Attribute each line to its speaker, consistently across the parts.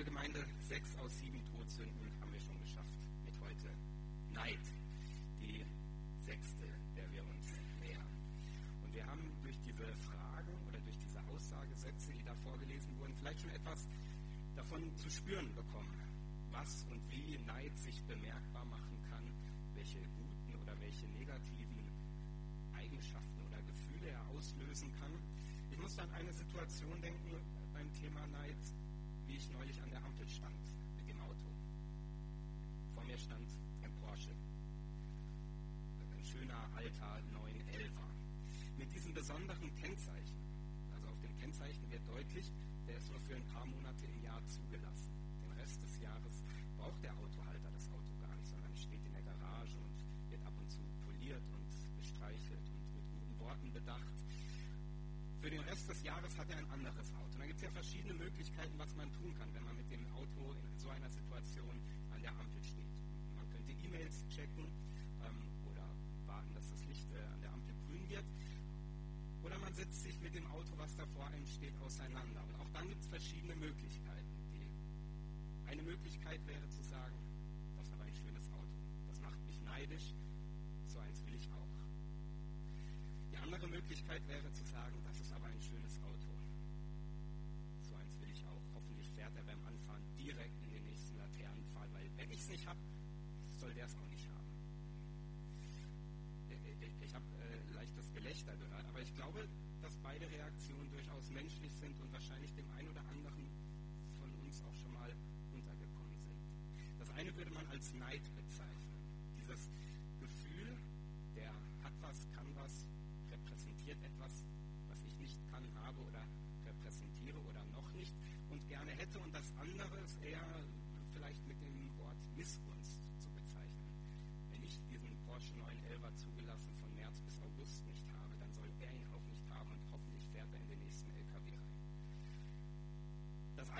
Speaker 1: Liebe Gemeinde, sechs aus sieben Todsünden haben wir schon geschafft mit heute. Neid, die sechste, der wir uns nähern. Und wir haben durch diese Fragen oder durch diese Aussagesätze, die da vorgelesen wurden, vielleicht schon etwas davon zu spüren bekommen, was und wie Neid sich bemerkbar machen kann, welche guten oder welche negativen Eigenschaften oder Gefühle er auslösen kann. Ich muss an eine Situation denken beim Thema Neid, wie ich neulich an der Ampel stand mit dem Auto. Vor mir stand ein Porsche. Ein schöner alter 911er. Mit diesem besonderen Kennzeichen. Also auf dem Kennzeichen wird deutlich, der ist nur für ein paar Monate im Jahr zugelassen. Den Rest des Jahres braucht der Autohalter das Auto gar nicht, sondern steht in der Garage und wird ab und zu poliert und bestreichelt und mit guten Worten bedacht. Für den Rest des Jahres hat er ein anderes Auto. Und da gibt es ja verschiedene Möglichkeiten, was man tun kann, wenn man mit dem Auto in so einer Situation an der Ampel steht. Man könnte E-Mails checken ähm, oder warten, dass das Licht äh, an der Ampel grün wird. Oder man setzt sich mit dem Auto, was da vor einem steht, auseinander. Und auch dann gibt es verschiedene Möglichkeiten. Die eine Möglichkeit wäre zu sagen, das ist aber ein schönes Auto. Das macht mich neidisch. So eins will ich auch. Die andere Möglichkeit wäre zu sagen, glaube, dass beide Reaktionen durchaus menschlich sind und wahrscheinlich dem einen oder anderen von uns auch schon mal untergekommen sind. Das eine würde man als Neid bezeichnen. Dieses Gefühl, der hat was, kann was, repräsentiert etwas, was ich nicht kann, habe oder repräsentiere oder noch nicht und gerne hätte. Und das andere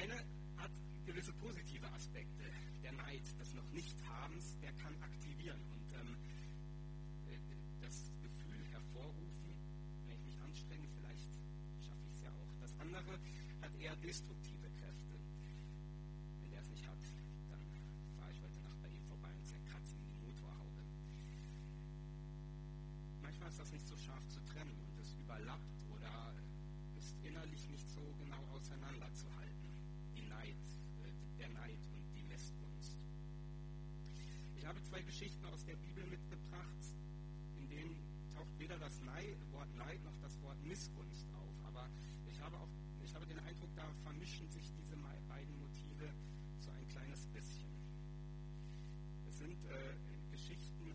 Speaker 1: eine hat gewisse positive Aspekte. Der Neid des noch Nicht-Habens, der kann aktivieren und ähm, das Gefühl hervorrufen, wenn ich mich anstrenge, vielleicht schaffe ich es ja auch. Das andere hat eher destruktive Kräfte. Wenn der es nicht hat, dann fahre ich heute Nacht bei ihm vorbei und zerkratze ihm die Motorhaube. Manchmal ist das nicht so scharf zu zwei Geschichten aus der Bibel mitgebracht, in denen taucht weder das Wort Neid noch das Wort Missgunst auf. Aber ich habe auch ich habe den Eindruck, da vermischen sich diese beiden Motive so ein kleines bisschen. Es sind äh, Geschichten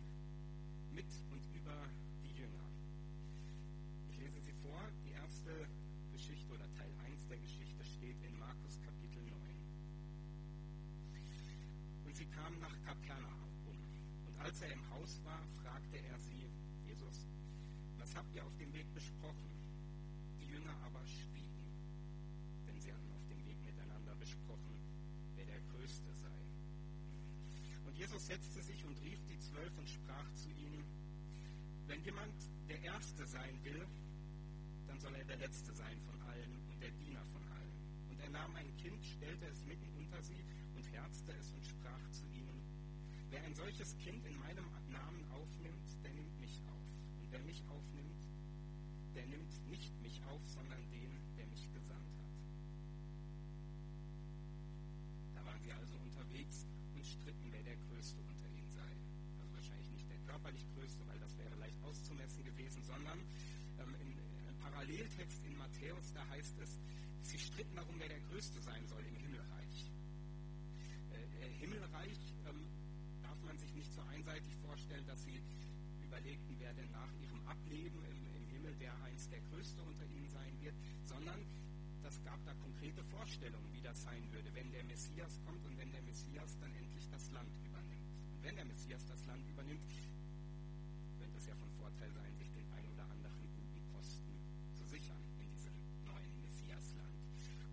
Speaker 1: mit und über die Jünger. Ich lese sie vor. Die erste Geschichte oder Teil 1 der Geschichte steht in Markus Kapitel 9. Und sie kamen nach Kapernaum um. Und als er im Haus war, fragte er sie, Jesus, was habt ihr auf dem Weg besprochen? Die Jünger aber schwiegen, denn sie hatten auf dem Weg miteinander besprochen, wer der Größte sei. Und Jesus setzte sich und rief die Zwölf und sprach zu ihnen, wenn jemand der Erste sein will, dann soll er der Letzte sein von allen und der Diener von allen. Und er nahm ein Kind, stellte es mitten unter sie und herzte es und sprach zu ihnen, wer ein solches Kind in meinem Namen aufnimmt, der nimmt mich auf. Und wer mich aufnimmt, der nimmt nicht mich auf, sondern den, der mich gesandt hat. Da waren sie also unterwegs und stritten, wer der Größte unter ihnen sei. Also wahrscheinlich nicht der körperlich Größte, weil das wäre leicht auszumessen gewesen, sondern ähm, im Paralleltext in Matthäus, da heißt es, sie stritten darum, wer der Größte sein soll im Himmelreich. Äh, Himmelreich darf man einseitig vorstellen, dass sie überlegten, wer denn nach ihrem Ableben im, im Himmel der einst der Größte unter ihnen sein wird, sondern das gab da konkrete Vorstellungen, wie das sein würde, wenn der Messias kommt und wenn der Messias dann endlich das Land übernimmt. Und wenn der Messias das Land übernimmt, könnte es ja von Vorteil sein, sich den ein oder anderen guten Posten zu sichern in diesem neuen Messiasland.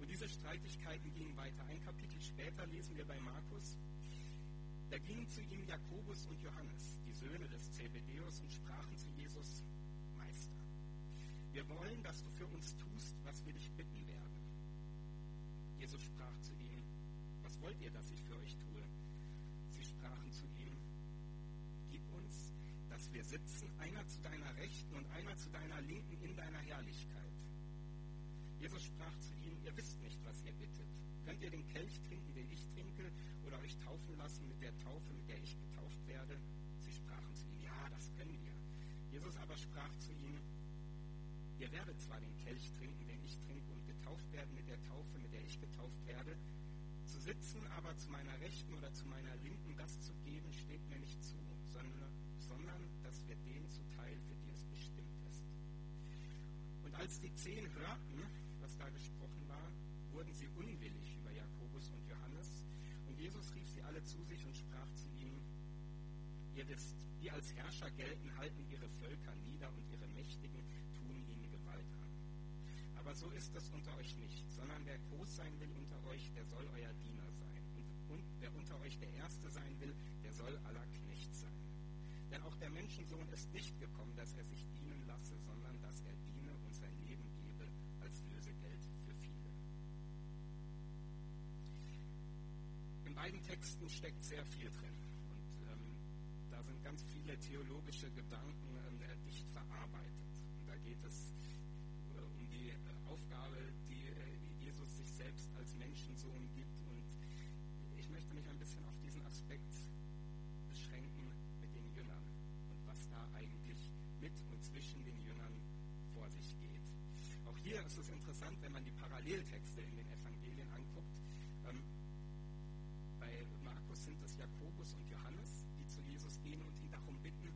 Speaker 1: Und diese Streitigkeiten gingen weiter. Ein Kapitel später lesen wir bei Markus, da gingen zu ihm Jakobus und Johannes, die Söhne des Zebedeus, und sprachen zu Jesus, Meister, wir wollen, dass du für uns tust, was wir dich bitten werden. Jesus sprach zu ihnen, was wollt ihr, dass ich für euch tue? Sie sprachen zu ihm, gib uns, dass wir sitzen, einer zu deiner Rechten und einer zu deiner Linken in deiner Herrlichkeit. Jesus sprach zu ihnen, ihr wisst nicht, was ihr bittet. Könnt ihr den Kelch trinken, den ich trinke, oder euch taufen lassen mit der Taufe, mit der ich getauft werde? Sie sprachen zu ihm, ja, das können wir. Jesus aber sprach zu ihnen, ihr werdet zwar den Kelch trinken, den ich trinke, und getauft werden mit der Taufe, mit der ich getauft werde, zu sitzen aber zu meiner Rechten oder zu meiner Linken, das zu geben, steht mir nicht zu, sondern, sondern das wird denen zuteil, für die es bestimmt ist. Und als die zehn hörten, was da gesprochen war, wurden sie alle zu sich und sprach zu ihnen, ihr wisst, die als Herrscher gelten, halten ihre Völker nieder und ihre Mächtigen tun ihnen Gewalt an. Aber so ist es unter euch nicht, sondern wer groß sein will unter euch, der soll euer Diener sein. Und, und wer unter euch der Erste sein will, der soll aller Knecht sein. Denn auch der Menschensohn ist nicht gekommen, dass er sich dienen lasse, sondern dass er diene und sein Leben gebe als Lösegeld für viele. In beiden Texten steckt sehr viel drin. Und ähm, da sind ganz viele theologische Gedanken äh, dicht verarbeitet. Und da geht es äh, um die äh, Aufgabe, die äh, Jesus sich selbst als Menschensohn gibt. Und ich möchte mich ein bisschen auf diesen Aspekt beschränken mit den Jüngern und was da eigentlich mit und zwischen den Jüngern vor sich geht. Auch hier ist es interessant, wenn man die Paralleltexte in den Evangelien anguckt. Sind es Jakobus und Johannes, die zu Jesus gehen und ihn darum bitten,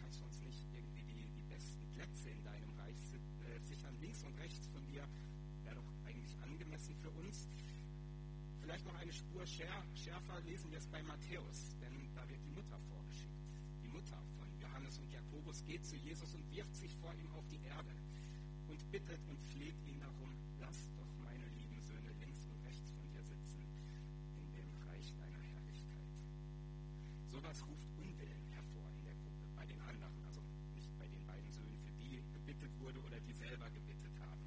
Speaker 1: kannst du uns nicht irgendwie die, die besten Plätze in deinem Reich äh, sichern, links und rechts von dir, wäre doch eigentlich angemessen für uns. Vielleicht noch eine Spur schärfer lesen wir es bei Matthäus, denn da wird die Mutter vorgeschickt. Die Mutter von Johannes und Jakobus geht zu Jesus und wirft sich vor ihm auf die Erde und bittet und fleht ihn darum, lass doch wurde oder die selber gebittet haben.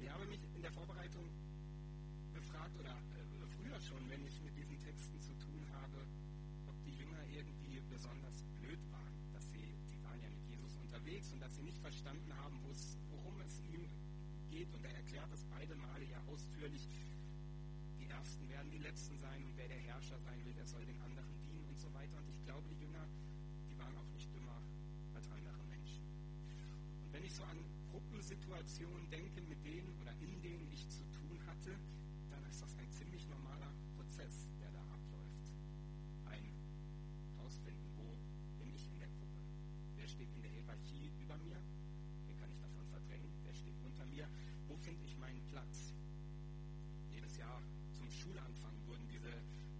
Speaker 1: Ich habe mich in der Vorbereitung befragt oder äh, früher schon, wenn ich mit diesen Texten zu tun habe, ob die Jünger irgendwie besonders blöd waren, dass sie, die waren ja mit Jesus unterwegs und dass sie nicht verstanden haben, worum es ihm geht. Und er erklärt es beide Male ja ausführlich. Die Ersten werden die Letzten sein und wer der Herrscher sein will, der soll den anderen dienen und so weiter. Und ich glaube, die Jünger, die waren auch nicht dümmer als andere Menschen. Und wenn ich so an Gruppensituationen denke, mit denen oder in denen ich zu tun hatte, dann ist das ein ziemlich normaler Prozess, der da abläuft. Ein Herausfinden, wo bin ich in der Gruppe? Wer steht in der Hierarchie über mir? Wen kann ich davon verdrängen? Wer steht unter mir? Wo finde ich meinen Platz? Jedes Jahr zum Schulanfang wurden diese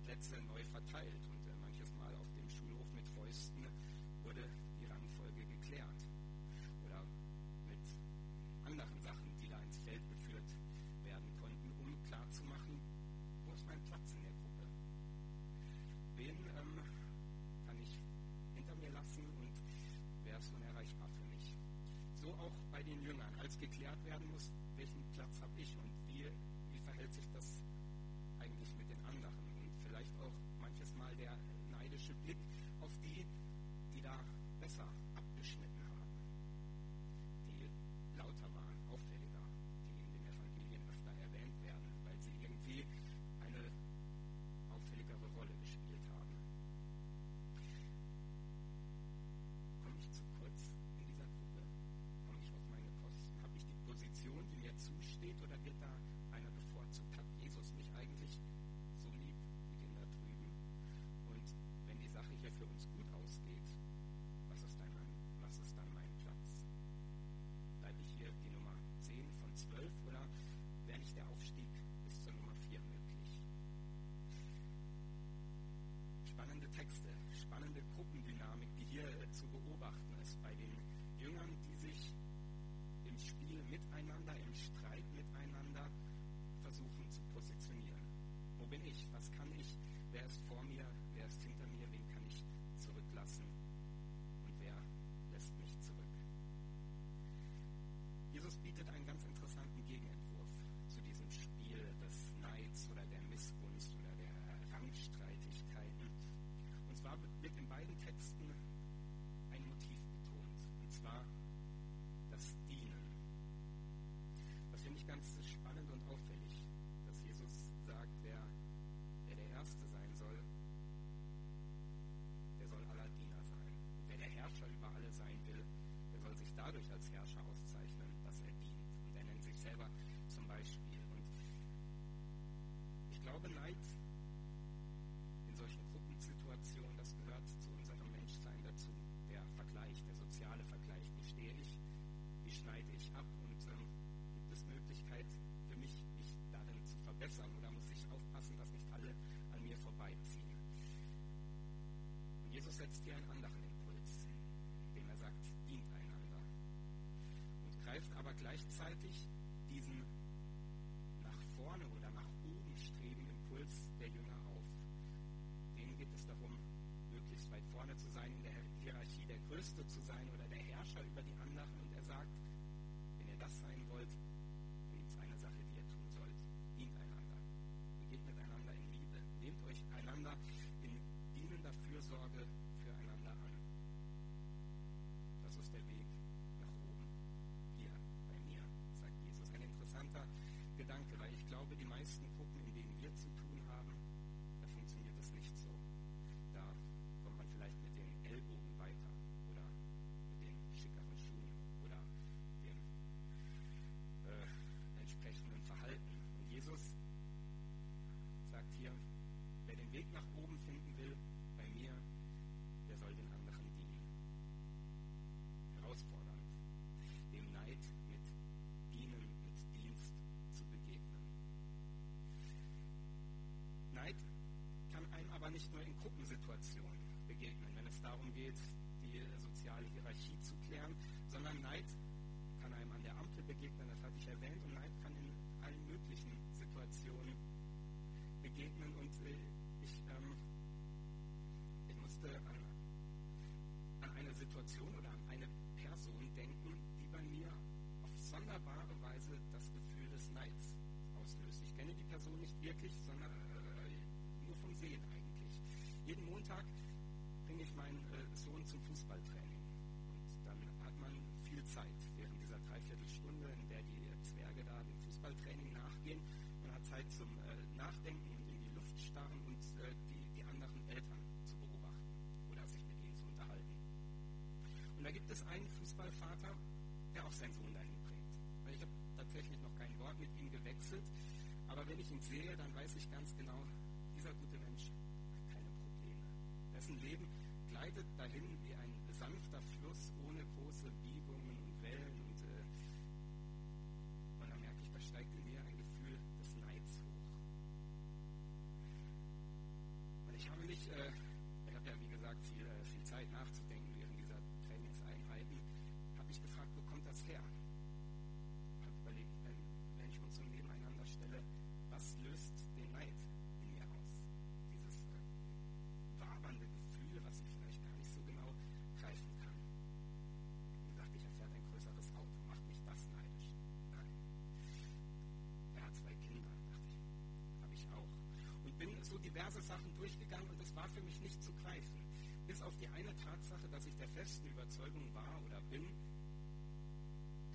Speaker 1: Plätze neu verteilt und äh, manches Mal auf dem Schulhof mit Fäusten geklärt werden muss, welchen Platz habe ich und wie, wie verhält sich das eigentlich mit den anderen? Und vielleicht auch manches Mal der neidische Blick auf die, die da besser abgeschnitten haben, die lauter waren, auffälliger, die in den Evangelien öfter erwähnt werden, weil sie irgendwie eine auffälligere Rolle gespielt haben. Komme ich zu kurz in dieser Gruppe? Komme ich auf meine Kosten? Habe ich die Position, die mir zusteht, oder wird da einer bevorzugt? Hat Jesus mich eigentlich so lieb wie den da drüben? Und wenn die Sache hier für uns gut ausgeht, was ist dann mein, was ist dann mein Platz? Bleibe ich hier die Nummer 10 von 12 oder wäre nicht der Aufstieg bis zur Nummer 4 möglich? Spannende Texte, spannende Gruppendynamik, die hier äh, zu beobachten ist bei den Jüngern, die sich im Spiel miteinander, im Streit miteinander versuchen zu positionieren. Wo bin ich? Was kann ich? Wer ist vor mir? Wer ist hinter mir? Wen kann ich zurücklassen? Dadurch als Herrscher auszeichnen, dass er dient. Und er nennt sich selber zum Beispiel. Und ich glaube, Neid gleichzeitig diesen Weg nach oben finden will, bei mir, der soll den anderen dienen. Herausfordernd, dem Neid mit Dienen, mit Dienst zu begegnen. Neid kann einem aber nicht nur in Gruppensituationen begegnen, wenn es darum geht, die soziale Hierarchie zu klären, sondern Neid kann einem an der Ampel begegnen, das hatte ich erwähnt, und Neid kann in allen möglichen Situationen begegnen. Und äh, ähm, ich musste an, an eine Situation oder an eine Person denken, die bei mir auf sonderbare Weise das Gefühl des Neids auslöst. Ich kenne die Person nicht wirklich, sondern äh, nur vom Sehen eigentlich. Jeden Montag bringe ich meinen äh, Sohn zum Fußballtraining. Und dann hat man viel Zeit während dieser Dreiviertelstunde, in der die Zwerge da dem Fußballtraining nachgehen. Man hat Zeit zum äh, Nachdenken auch seinen Sohn dahin bringt. Weil ich habe tatsächlich noch kein Wort mit ihm gewechselt, aber wenn ich ihn sehe, dann weiß ich ganz genau, dieser gute Mensch hat keine Probleme. Dessen Leben gleitet dahin wie ein sanfter Fluss ohne große Biegungen und Wellen und, äh, und dann merke ich, da steigt in mir ein Gefühl des Neids hoch. Und ich habe mich, äh, ich habe ja wie gesagt viel, äh, viel Zeit nachzudenken während dieser Trainingseinheiten, habe mich gefragt, wo kommt das her? Habe überlegt, wenn, wenn ich uns so nebeneinander stelle, was löst den Neid in mir aus? Dieses äh, wabernde Gefühl, was ich vielleicht gar nicht so genau greifen kann. Wie gesagt, ich erfährt ein größeres Auto, macht mich das neidisch? Nein. Er hat zwei Kinder, dachte ich, habe ich auch. Und bin so diverse Sachen durchgegangen und es war für mich nicht zu greifen. Bis auf die eine Tatsache, dass ich der festen Überzeugung war oder bin,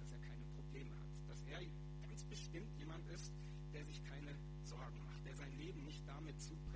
Speaker 1: dass er keine Probleme hat. Dass er ganz bestimmt jemand ist, der sich keine Sorgen macht, der sein Leben nicht damit zubringt,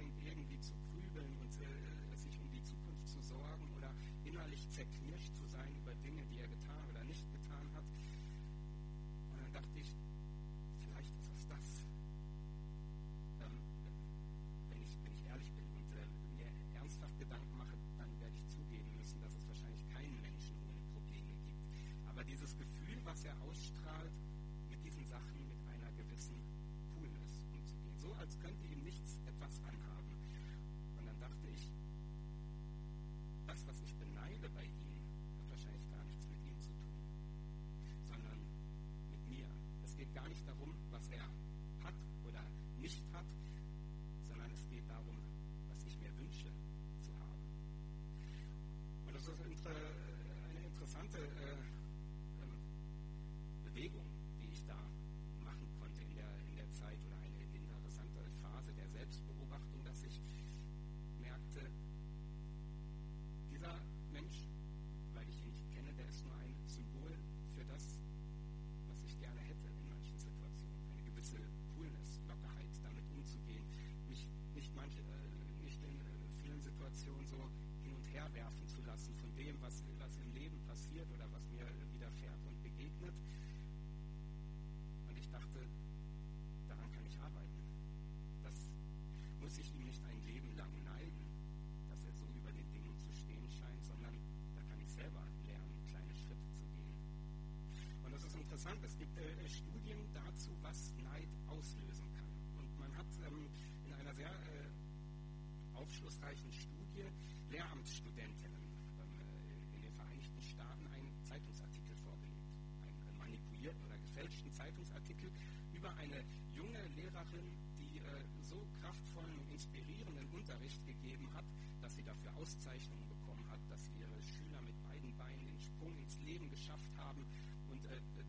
Speaker 1: äh, Studien dazu, was Neid auslösen kann. Und man hat ähm, in einer sehr äh, aufschlussreichen Studie Lehramtsstudentinnen ähm, äh, in den Vereinigten Staaten einen Zeitungsartikel vorgelegt, einen manipulierten oder gefälschten Zeitungsartikel über eine junge Lehrerin, die äh, so kraftvollen und inspirierenden Unterricht gegeben hat, dass sie dafür Auszeichnungen bekommen hat, dass ihre Schüler mit beiden Beinen den Sprung ins Leben geschafft haben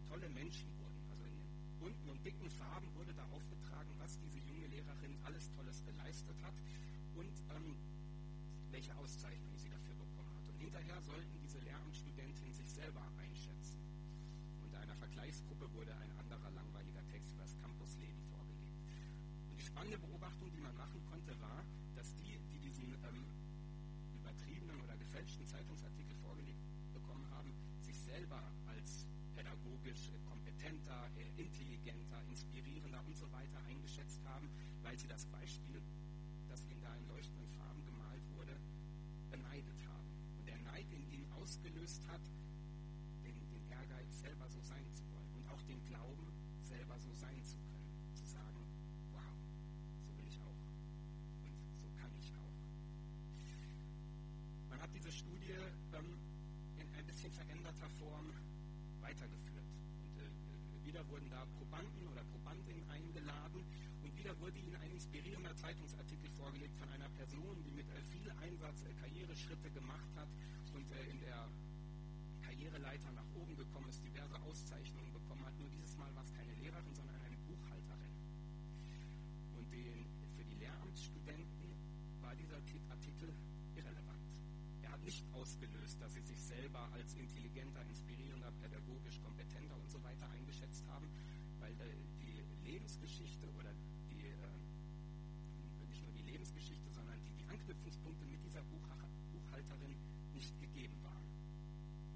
Speaker 1: tolle Menschen wurden. Also in bunten und dicken Farben wurde da aufgetragen, was diese junge Lehrerin alles Tolles geleistet hat und ähm, welche Auszeichnungen sie dafür bekommen hat. Und hinterher sollten diese Lehramtsstudentinnen sich selber einschätzen. Und einer Vergleichsgruppe wurde ein anderer langweiliger Text über das Campusleben vorgelegt. Und die spannende Beobachtung, die man machen konnte, war, dass die, die diesen ähm, übertriebenen oder gefälschten Zeitungsartikel vorgelegt bekommen haben, sich selber pädagogisch kompetenter, intelligenter, inspirierender und so weiter eingeschätzt haben, weil sie das Beispiel, das ihnen da in leuchtenden Farben gemalt wurde, beneidet haben. Und der Neid in ihnen ausgelöst hat, den, den Ehrgeiz, selber so sein zu wollen und auch den Glauben, selber so sein zu können. Zu sagen, wow, so will ich auch. Und so kann ich auch. Man hat diese Studie ähm, in ein bisschen veränderter Form weitergeführt. Und äh, wieder wurden da Probanden oder Probandinnen eingeladen und wieder wurde ihnen ein inspirierender Zeitungsartikel vorgelegt von einer Person, die mit äh, viel Einsatz äh, Karriereschritte gemacht hat und äh, in der Karriereleiter nach oben gekommen ist, diverse Auszeichnungen bekommen hat. Nur dieses Mal war es keine Lehrerin, sondern eine Buchhalterin. Und den, für die Lehramtsstudenten war dieser Artikel nicht ausgelöst, dass sie sich selber als intelligenter, inspirierender, pädagogisch kompetenter und so weiter eingeschätzt haben, weil die Lebensgeschichte oder die, äh, nicht nur die Lebensgeschichte, sondern die, die Anknüpfungspunkte mit dieser Buchhalterin nicht gegeben waren.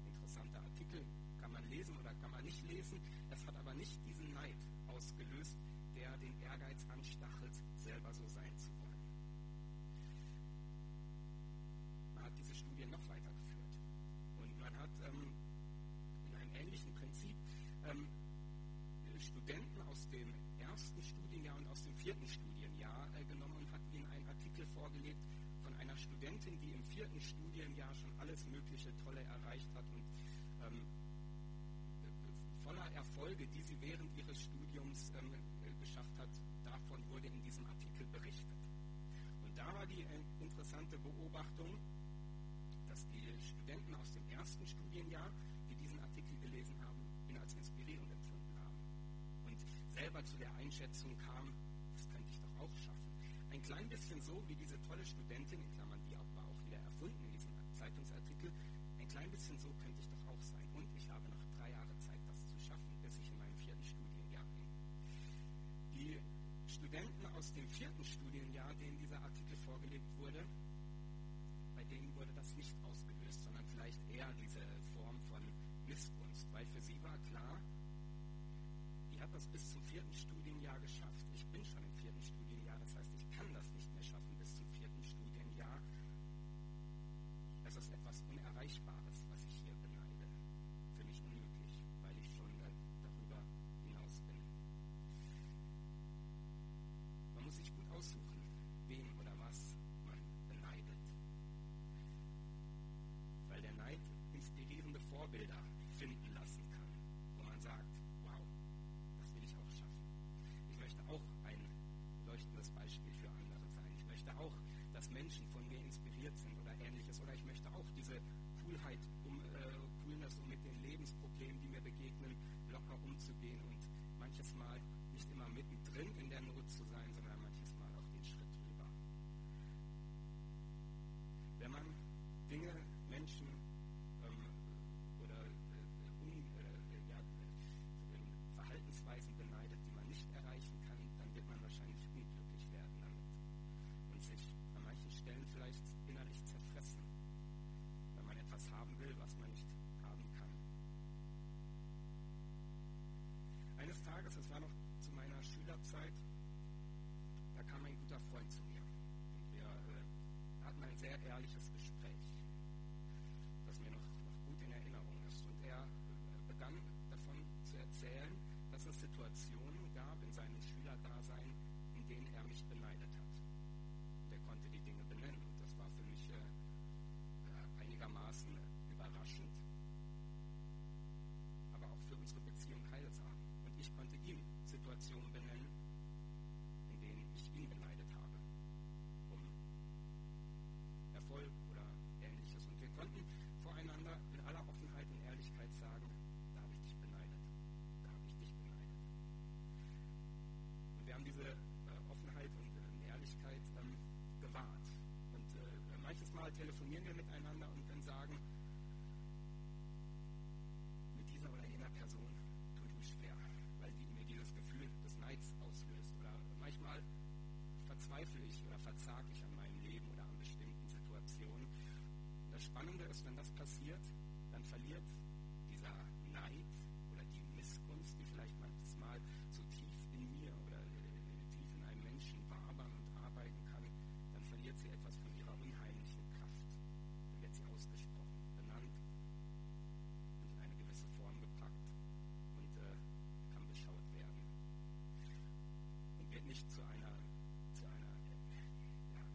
Speaker 1: Interessanter Artikel kann man lesen oder kann man nicht lesen. Es hat aber nicht diesen Neid ausgelöst, der den Ehrgeiz anstachelt, selber so sein Mögliche Tolle erreicht hat und ähm, voller Erfolge, die sie während ihres Studiums ähm, geschafft hat, davon wurde in diesem Artikel berichtet. Und da war die äh, interessante Beobachtung, dass die Studenten aus dem ersten Studienjahr, die diesen Artikel gelesen haben, ihn als inspirierend empfunden haben. Und selber zu der Einschätzung kam, das könnte ich doch auch schaffen. Ein klein bisschen so wie diese tolle Studentin, in aus dem vierten Studienjahr, denen dieser Artikel vorgelegt wurde, bei denen wurde das nicht ausgelöst, sondern vielleicht eher diese Form von Missgunst, weil für sie war klar, die hat das bis zum vierten Studienjahr geschafft. Ich bin schon im vierten Studienjahr, das heißt, ich kann das nicht mehr schaffen bis zum vierten Studienjahr. Das ist etwas Unerreichbares, was ich hier beneide. Für mich unmöglich, weil ich schon äh, darüber hinaus bin. Man muss sich gut aussuchen, wen oder was man beneidet. Weil der Neid inspirierende Vorbilder finden lassen kann, wo man sagt, wow, das will ich auch schaffen. Ich möchte auch ein leuchtendes Beispiel für andere sein. Ich möchte auch, dass Menschen von mir inspiriert sind oder ähnliches. Oder ich möchte auch diese Coolheit, um, äh, Coolness, um mit den Lebensproblemen, die mir begegnen, locker umzugehen und manches Mal nicht immer mittendrin in der Not zu sein, Tages, es war noch zu meiner Schülerzeit, da kam ein guter Freund zu mir. Und wir äh, hatten ein sehr ehrliches Gespräch, das mir noch, noch gut in Erinnerung ist. Und er äh, begann davon zu erzählen, Situationen gab in seinem Schülerdasein, in denen er mich beneidet Mal telefonieren wir miteinander und dann sagen, mit dieser oder jener Person tut mir schwer, weil die mir dieses Gefühl des Neids auslöst. Oder manchmal verzweifle ich oder verzage ich an meinem Leben oder an bestimmten Situationen. Das Spannende ist, wenn das passiert, dann verliert nicht zu einer, zu einer ja,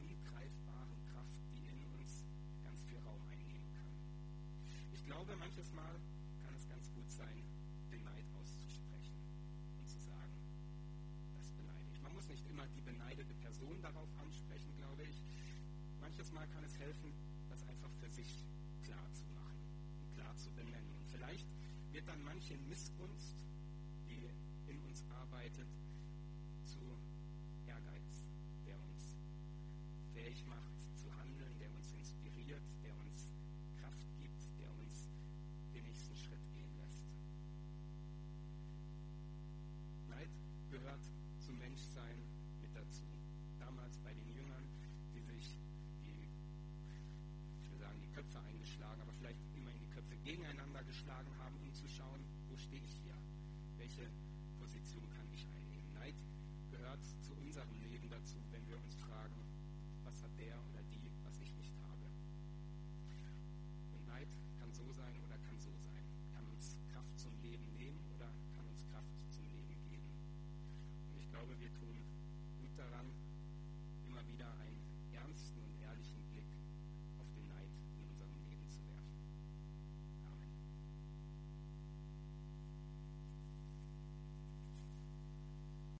Speaker 1: ungreifbaren Kraft, die in uns ganz viel Raum einnehmen kann. Ich glaube, manches Mal kann es ganz gut sein, den Neid auszusprechen und zu sagen, das beneide ich. Man muss nicht immer die beneidete Person darauf ansprechen, glaube ich. Manches Mal kann es helfen, das einfach für sich klar zu machen und klar zu benennen. Und vielleicht wird dann manche Missgunst, die in uns arbeitet, Köpfe eingeschlagen, aber vielleicht immerhin die Köpfe gegeneinander geschlagen haben, um zu schauen, wo stehe ich hier? Welche Position kann ich einnehmen? Neid gehört zu unserem Leben dazu, wenn wir uns fragen, was hat der oder